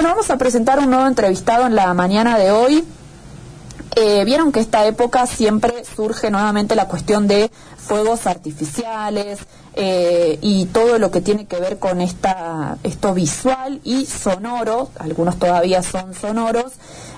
Bueno, vamos a presentar un nuevo entrevistado en la mañana de hoy. Eh, Vieron que esta época siempre surge nuevamente la cuestión de fuegos artificiales eh, y todo lo que tiene que ver con esta, esto visual y sonoro, algunos todavía son sonoros,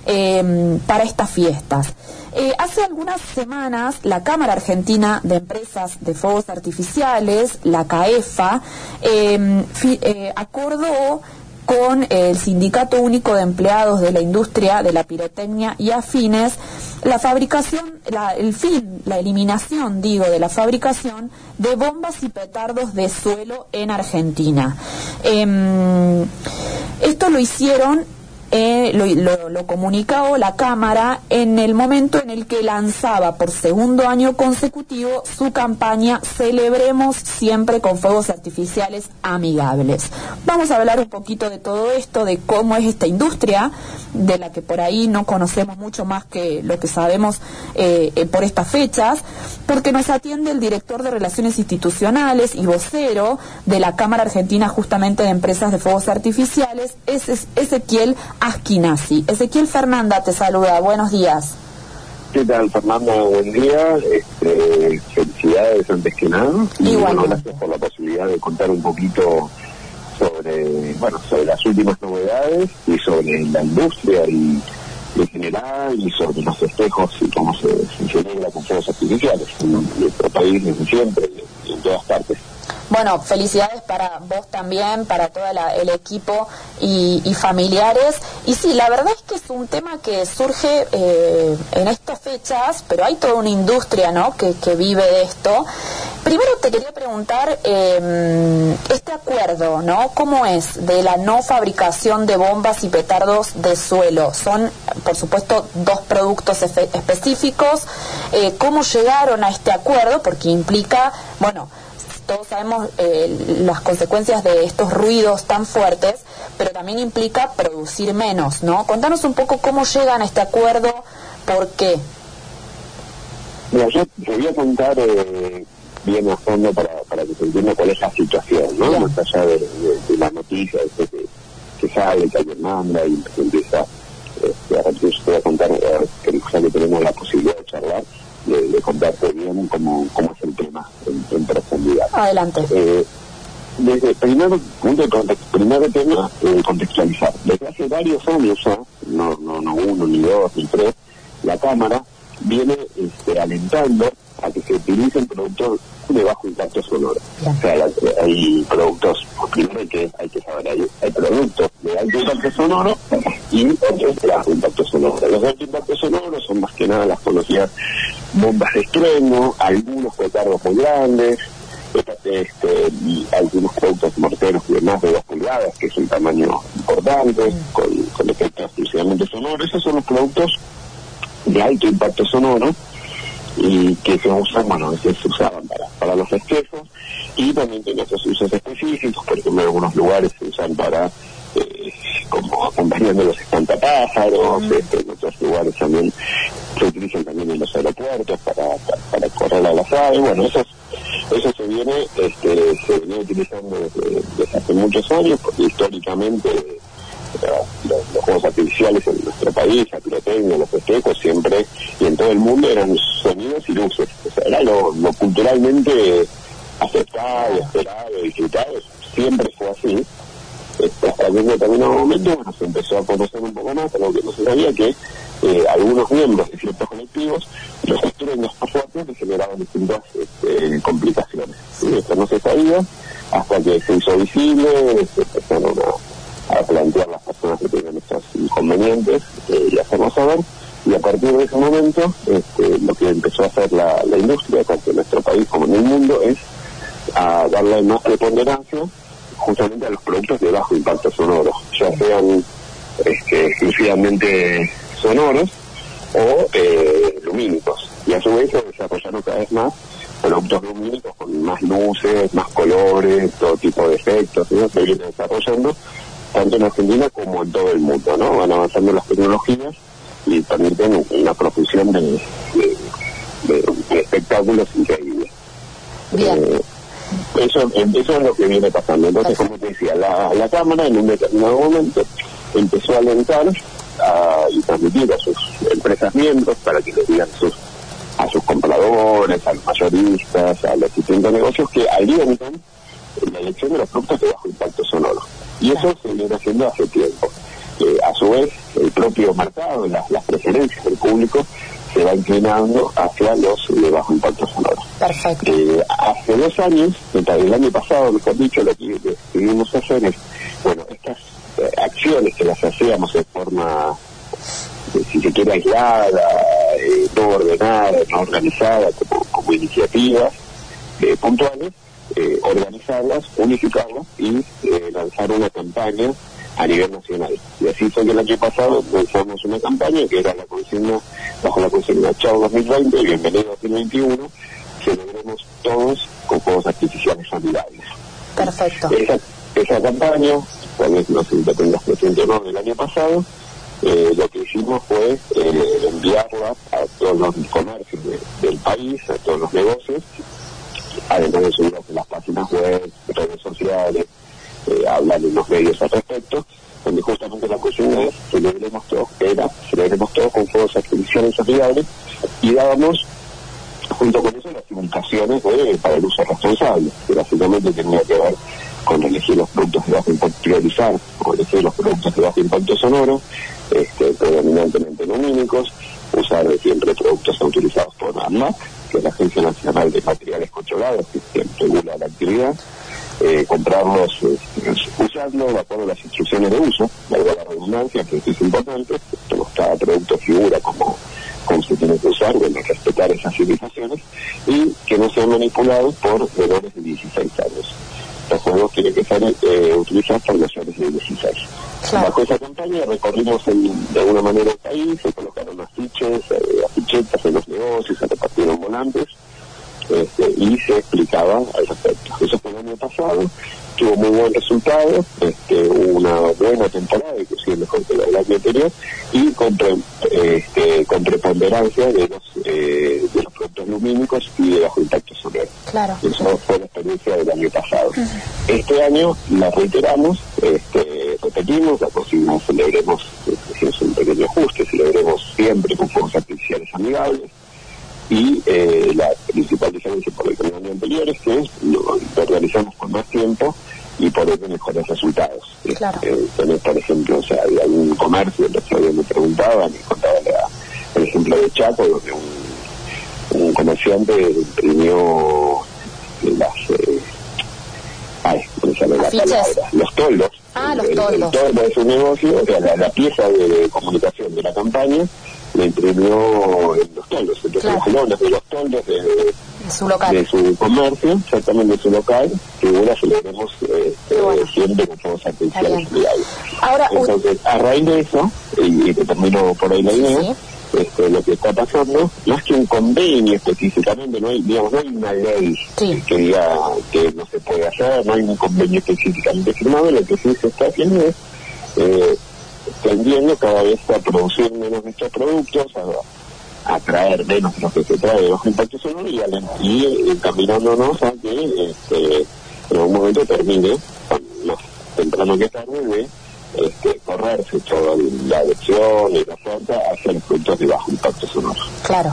eh, para estas fiestas. Eh, hace algunas semanas la Cámara Argentina de Empresas de Fuegos Artificiales, la CAEFA, eh, acordó con el Sindicato Único de Empleados de la Industria de la Pirotecnia y Afines la fabricación, la- el fin, la eliminación, digo, de la fabricación de bombas y petardos de suelo en Argentina. Em, esto lo hicieron eh, lo, lo- comunicó la Cámara en el momento en el que lanzaba por segundo año consecutivo su campaña Celebremos siempre con fuegos artificiales amigables. Vamos a hablar un poquito de todo esto, de cómo es esta industria, de la que por ahí no conocemos mucho más que lo que sabemos eh, eh, por estas fechas, porque nos atiende el director de Relaciones Institucionales y vocero de la Cámara Argentina justamente de Empresas de Fuegos Artificiales, es es Ezequiel Asquinazzi. Ezequiel Fernanda te saluda, buenos días. ¿Qué tal, Fernando? Buen día. Este, felicidades antes que nada. Y bueno, gracias por la posibilidad de contar un poquito sobre, bueno, sobre las últimas novedades y sobre la industria y en general y sobre los festejos y cómo se, se celebra con fuegos artificiales en nuestro país desde siempre y en todas partes. Bueno, felicidades para vos también, para todo el equipo y, familiares. Y sí, la verdad es que es un tema que surge eh, en estas fechas, pero hay toda una industria ¿no? que, que vive de esto. Primero te quería preguntar eh, este acuerdo, ¿no? ¿Cómo es de la no fabricación de bombas y petardos de suelo? Son, por supuesto, dos productos específicos. Eh, ¿Cómo llegaron a este acuerdo? Porque implica, bueno, todos sabemos eh, las consecuencias de estos ruidos tan fuertes, pero también implica producir menos, ¿no? Contanos un poco cómo llegan a este acuerdo, por qué. Mira, yo te voy a contar eh, bien a fondo para, para que se entienda cuál es la situación, ¿no? Más allá de, de- de la noticia, este, que, que sale, que alguien manda y que empieza, este, ahora yo te voy a contar, eh, que ya que tenemos la posibilidad de charlar, de, de contarte bien cómo, cómo Adelante. Eh, desde el primer punto de primer tema, eh, contextualizar. Desde hace varios años ya, no, no, no uno, ni dos, ni tres, la Cámara viene este, alentando a que se utilicen productos de bajo impacto sonoro. O sea, la- hay productos, primero hay que, hay que saber, hay, hay productos de alto impacto sonoro y otros de bajo impacto sonoro. Los de alto impacto sonoro son más que nada las conocidas bombas de estruendo, algunos petardos muy grandes, este, y algunos productos morteros de más de 2 pulgadas, que es un tamaño importante, con, con efectos exclusivamente sonoros. Esos son los productos de alto impacto sonoro y que se usan, bueno, se usaban para, para los festejos y también tiene otros usos específicos, por ejemplo, en algunos lugares se usan para, eh, como acompañando los espantapájaros, este, en otros lugares también se utilizan también en los aeropuertos para, para, para correr a las aves, bueno, eso, es- eso se viene, este, se viene utilizando desde, desde hace muchos años, porque históricamente eh, los, los juegos artificiales en nuestro país, la pirotecnia, los festejos, siempre y en todo el mundo eran sonidos y luces. O sea, era lo, lo culturalmente aceptado, esperado, disfrutado, siempre fue así. Este, hasta que en determinado momento bueno, se empezó a conocer un poco más, algo que no se sabía, que eh, algunos miembros de ciertos colectivos, los más fuertes les generaban distintas este, complicaciones. ¿sí? Esto no se sabía hasta que se hizo visible, se empezaron a, plantear las personas que tenían estos inconvenientes eh, y hacernos saber. Y a partir de ese momento, este, lo que empezó a hacer la, la industria, tanto en nuestro país como en el mundo, es a darle más preponderancia justamente a los productos de bajo impacto sonoro, ya sean este, exclusivamente sonoros o eh, lumínicos. Y a su vez se desarrollaron cada vez más productos lumínicos con más luces, más colores, todo tipo de efectos, ¿no? se viene desarrollando tanto en Argentina como en todo el mundo, ¿no? Van avanzando las tecnologías y permiten una profusión de, de- de- de espectáculos increíbles. Bien. Eh, eso, eso es lo que viene pasando. Entonces, como te decía, la, la Cámara en un determinado momento empezó a alentar y transmitir a sus empresas miembros para que le digan sus, a sus compradores, a los mayoristas, a los distintos negocios que alientan la elección de los productos de bajo impacto sonoro. Y eso se viene haciendo hace tiempo. Eh, a su vez, el propio mercado, las, las preferencias del público se va inclinando hacia los de bajo impacto sonoro. Perfecto. Eh, hace dos años, el año pasado, mejor dicho, lo que decidimos hacer es, bueno, acciones que las hacíamos de forma, eh, si se quiere, aislada, no ordenada, no organizada, como, como iniciativas puntuales, organizarlas, unificarlas y lanzar una campaña a nivel nacional. Y así fue que el año pasado lanzamos una campaña que era la consigna, bajo la consigna Chao 2020, bienvenido 2021, celebremos todos con juegos artificiales amigables. Perfecto. Esa, esa campaña, tal vez no tengas presente o no del año pasado, eh, lo que hicimos fue eh, enviarla a todos los comercios del país, a todos los negocios, además de subirlos en las páginas web, redes sociales, eh, hablan en los medios al respecto, donde justamente la cuestión es celebremos todos, era celebremos todos con fuegos artificiales amigables y dábamos junto con eso las indicaciones para el uso responsable, que básicamente tenía que ver con elegir los productos de bajo impacto, priorizar elegir los productos de bajo impacto sonoro, este, predominantemente lumínicos, usar siempre productos autorizados por ANMAC, que es la Agencia Nacional de Materiales Controlados, que regula la actividad, eh, comprarlos, eh, usarlos de acuerdo a las instrucciones de uso, de la redundancia, que es importante, cada producto figura como, como se tiene que usar, bueno, respetar esas civilizaciones, y que no sean manipulados por menores de 16 años. Los juegos tienen que ser eh, utilizados por mayores de 16. Bajo esa campaña recorrimos de alguna manera el país, se colocaron afiches, eh, afichetas en los negocios, se repartieron volantes, este, y se explicaba al respecto. Eso fue el año pasado, tuvo muy buen resultado, este, una buena temporada, inclusive mejor que la del año anterior, y con, este, con preponderancia de los, eh, lumínicos y de bajo impacto solar. Claro. Eso fue la experiencia del año pasado. Este año la reiteramos, este, repetimos, la próxima celebremos, es un pequeño ajuste, celebremos siempre con fuegos artificiales amigables, y eh, la principal diferencia por el que año anterior es que lo, realizamos con más tiempo y por eso mejores resultados. Claro. Eh, por ejemplo, o sea, hay algún comercio, el otro día me preguntaban, me contaba el ejemplo de Chaco, donde un comerciante imprimió las... Eh, ay, la palabra? Los toldos. Ah, los toldos. El, toldo de su negocio, o sea, la, la pieza de comunicación de la campaña le imprimió en los toldos, entonces los colores de los toldos de, su local. de su comercio, exactamente de su local, que ahora celebremos eh, bueno. siempre con fuegos artificiales Ahora, Entonces, a raíz de eso, y, y te termino por ahí la idea, este, lo que está pasando, más que un convenio específicamente, no hay, digamos, no hay una ley que diga que no se puede hacer, no hay un convenio específicamente firmado, lo que sí se está haciendo es eh, tendiendo cada vez a producir menos de estos productos, a, a traer menos lo que se trae de los impactos sonoros y, y encaminándonos a que este, en algún momento termine, más temprano que tarde, de este, correrse toda la adopción y la oferta hacia los productos de bajo impacto sonoro. Claro.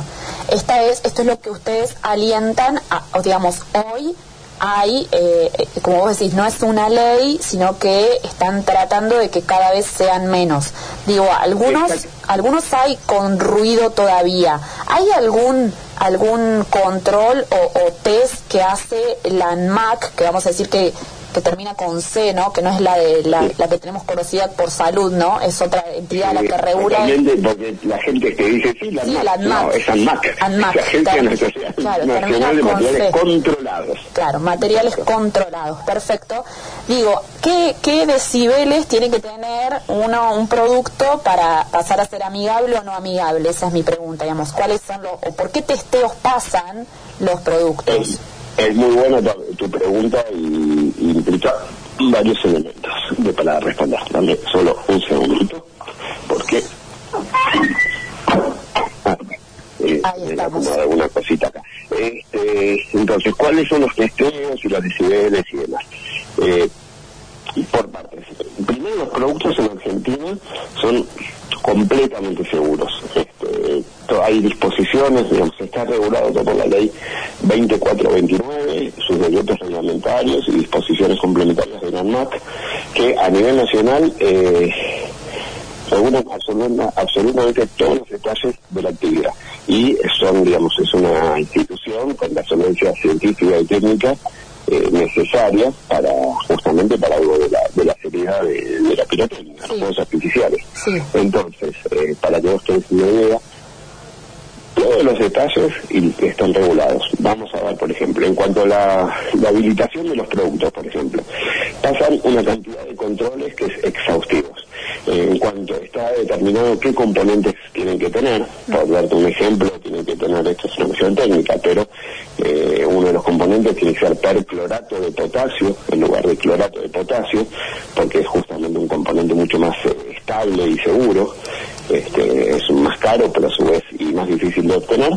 Esta es, esto es lo que ustedes alientan, a, o digamos, hoy hay, eh, como vos decís, no es una ley, sino que están tratando de que cada vez sean menos. Digo, algunos, algunos hay con ruido todavía. ¿Hay algún algún control o, o test que hace la ANMAC, que vamos a decir que que termina con C, ¿no? Que no es la de la, la que tenemos conocida por salud, ¿no? Es otra entidad la que regula. porque la gente que dice sí, la, sí, la ANMAC. No, es ANMAC. ANMAC. La Agencia Nacional, claro, Nacional de Materiales Controlados. Claro, materiales controlados, perfecto. Digo, ¿qué, ¿qué decibeles tiene que tener uno un producto para pasar a ser amigable o no amigable? Esa es mi pregunta, digamos. ¿Cuáles son los, o por qué testeos pasan los productos? Es muy buena tu, pregunta y, implica varios elementos de para responder. Dame solo un segundito, porque ah, eh, Ahí estamos. alguna cosita acá. Este, entonces, ¿cuáles son los testeos y los decibeles y demás? Eh, por partes. Primero, los productos en Argentina son completamente seguros. Este, hay disposiciones, digamos, está regulado por la ley 2429, sus decretos reglamentarios y disposiciones complementarias de la ANMAT, que a nivel nacional eh, regulan absolutamente todos los detalles de la actividad. Y son, digamos, es una institución con la solvencia científica y técnica eh, necesaria para justamente para algo de la, de la seriedad de, la pirotecnia, los juegos artificiales. Entonces, eh, para que vos tengas una idea, todos los detalles están regulados. Vamos a ver, por ejemplo, en cuanto a la, habilitación de los productos, por ejemplo, pasan una cantidad de controles que es exhaustivos. en cuanto está determinado qué componentes tienen que tener, por darte un ejemplo, tienen que tener, esta es una técnica, pero eh, uno de los componentes tiene que ser perclorato de potasio en lugar de clorato de potasio, porque es justamente un componente mucho más eh, estable y seguro. Este, es más caro, pero a su vez y más difícil de obtener,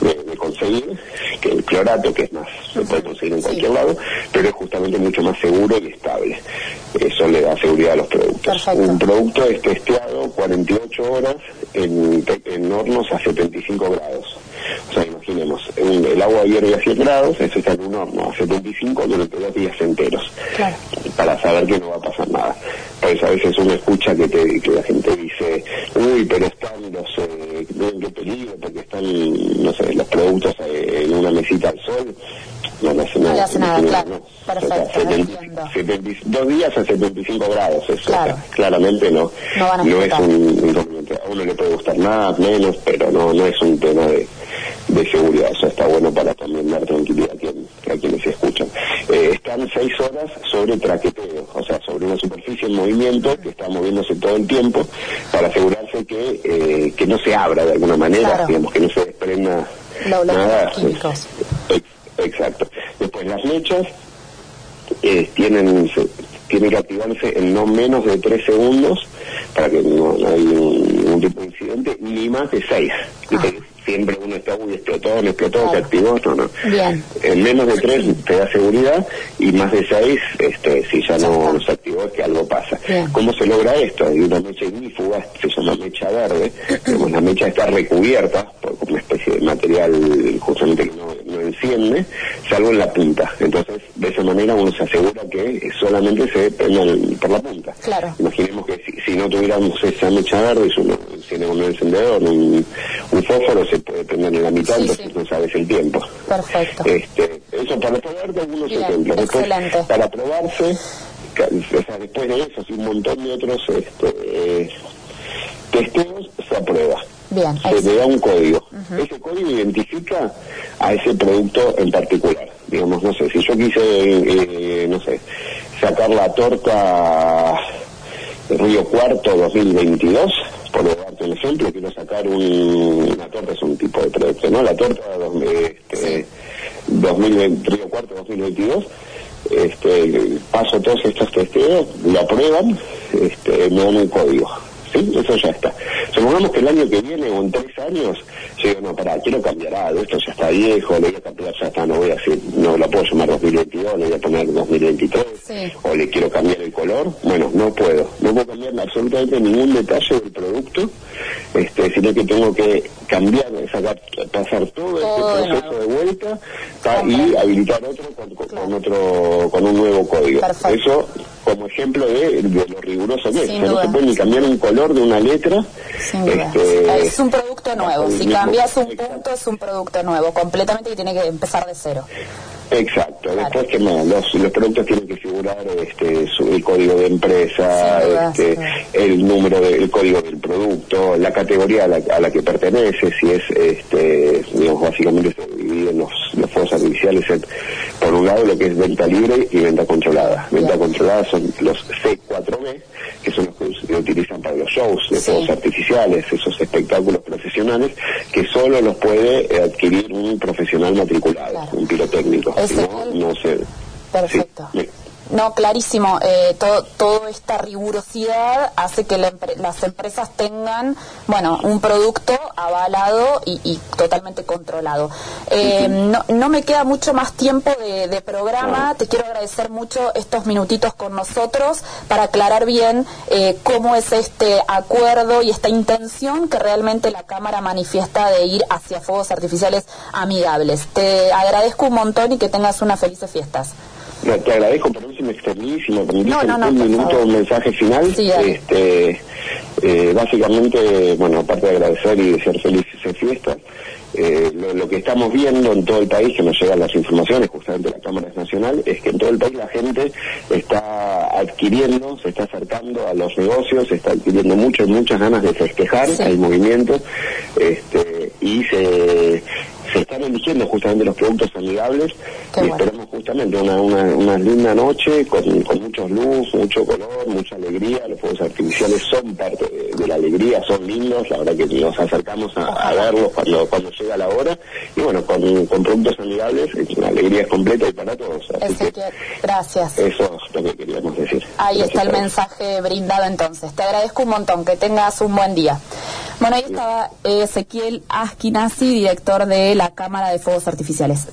de, conseguir, que el clorato, que es más, se puede conseguir en cualquier lado, pero es justamente mucho más seguro y estable. Eso le da seguridad a los productos. Un producto es testeado 48 horas en, en hornos a 75 grados. O sea, imaginemos, el agua hierve a 100 grados, eso está en un horno a 75 durante dos días enteros, para saber que no va a pasar nada. Pues a veces uno escucha que, te, que la gente dice, uy, pero están los, eh, qué peligro, porque están, no sé, los productos una mesita al sol, no hace nada. No hace nada, claro. Perfecto, dos días a 75 grados, eso claramente no, no, es un inconveniente. A uno le puede gustar más, menos, pero no, no es un tema de de seguridad. Eso está bueno para también dar tranquilidad a, quienes se escuchan. Eh, están seis horas sobre traqueteo, o sea, sobre una superficie en movimiento que está moviéndose todo el tiempo para asegurarse que, eh, que no se abra de alguna manera, digamos, que no se desprenda nada. exacto. Después las mechas eh, tienen tiene que activarse en no menos de tres segundos para que no, haya ningún tipo de incidente, ni más de seis siempre uno está, uy, explotó, no explotó, se activó, no, no. Bien. En menos de tres te da seguridad y más de seis, este, si ya no, se activó es que algo pasa. ¿Cómo se logra esto? Hay una mecha ignífuga, se llama mecha verde, la mecha está recubierta por una especie de material justamente que no, no enciende, salvo en la punta. Entonces, de esa manera uno se asegura que solamente se prende por la punta. Claro. Imaginemos que si, no tuviéramos esa mecha verde, si uno tiene un encendedor, un, un fósforo, se puede prender en la mitad, entonces no sabes el tiempo. Perfecto. Este, eso para probar algunos ejemplos. Después, para probarse, o sea, después de eso, un montón de otros este, eh, testeos, se aprueba. Bien, se le da un código. Ese código identifica a ese producto en particular. Digamos, no sé, si yo quise, eh, no sé, sacar la torta Río Cuarto 2022, por darte un ejemplo, quiero sacar una torta, es un tipo de producto, ¿no? La torta este, 2020, Río Cuarto 2022, este, paso todos estos testeos, lo aprueban, este, me dan un código. ¿Sí? Eso ya está. Supongamos que el año que viene o en tres años, yo digo, no, pará, quiero cambiar algo, esto ya está viejo, le voy a cambiar, ya está, no voy a decir, no lo puedo llamar 2022, le voy a poner 2023, o le quiero cambiar el color, bueno, no puedo, no puedo cambiar absolutamente ningún detalle del producto, este, sino que tengo que cambiar, sacar, pasar todo, este proceso de vuelta y habilitar otro con, otro, con un nuevo código. Eso como ejemplo de, lo riguroso que es. no se puede ni cambiar un color de una letra. Este, es un producto nuevo. Si cambias un punto es un producto nuevo, completamente que tiene que empezar de cero. Exacto, después que no, los, los productos tienen que figurar este, su, el código de empresa, este, el número del código del producto, la categoría a la, a la, que pertenece, si es, este, digamos, básicamente se dividen los, los fuegos artificiales en, por un lado, lo que es venta libre y venta controlada. Venta controlada son los C4B, que son los que se utilizan para los shows de fuegos artificiales, esos espectáculos profesionales, que solo los puede adquirir un profesional matriculado, un pirotécnico no, no sé. Perfecto. No, clarísimo. Eh, todo, toda esta rigurosidad hace que las empresas tengan, bueno, un producto avalado y, totalmente controlado. Eh, no, no, me queda mucho más tiempo de, programa. Te quiero agradecer mucho estos minutitos con nosotros para aclarar bien eh, cómo es este acuerdo y esta intención que realmente la Cámara manifiesta de ir hacia fuegos artificiales amigables. Te agradezco un montón y que tengas unas felices fiestas te agradezco, por si me extendí, si me permitís un minuto, un mensaje final. este, eh, básicamente, bueno, aparte de agradecer y desear felices fiestas, eh, lo, que estamos viendo en todo el país, que nos llegan las informaciones justamente de la Cámara Nacional, es que en todo el país la gente está adquiriendo, se está acercando a los negocios, se está adquiriendo muchas, muchas ganas de festejar, hay movimiento, este, y se, se están eligiendo justamente los productos amigables y esperemos justamente una, una, linda noche con, muchos luz, mucho color, mucha alegría. Los fuegos artificiales son parte de, la alegría, son lindos, la verdad que nos acercamos a, verlos cuando, cuando llega la hora y bueno, con, productos amigables la alegría es completa y para todos. gracias. Eso es lo que queríamos decir. Ahí está el mensaje brindado entonces. Te agradezco un montón, que tengas un buen día. Bueno, ahí estaba Ezequiel Askinasi, director de la Cámara de Fuegos Artificiales.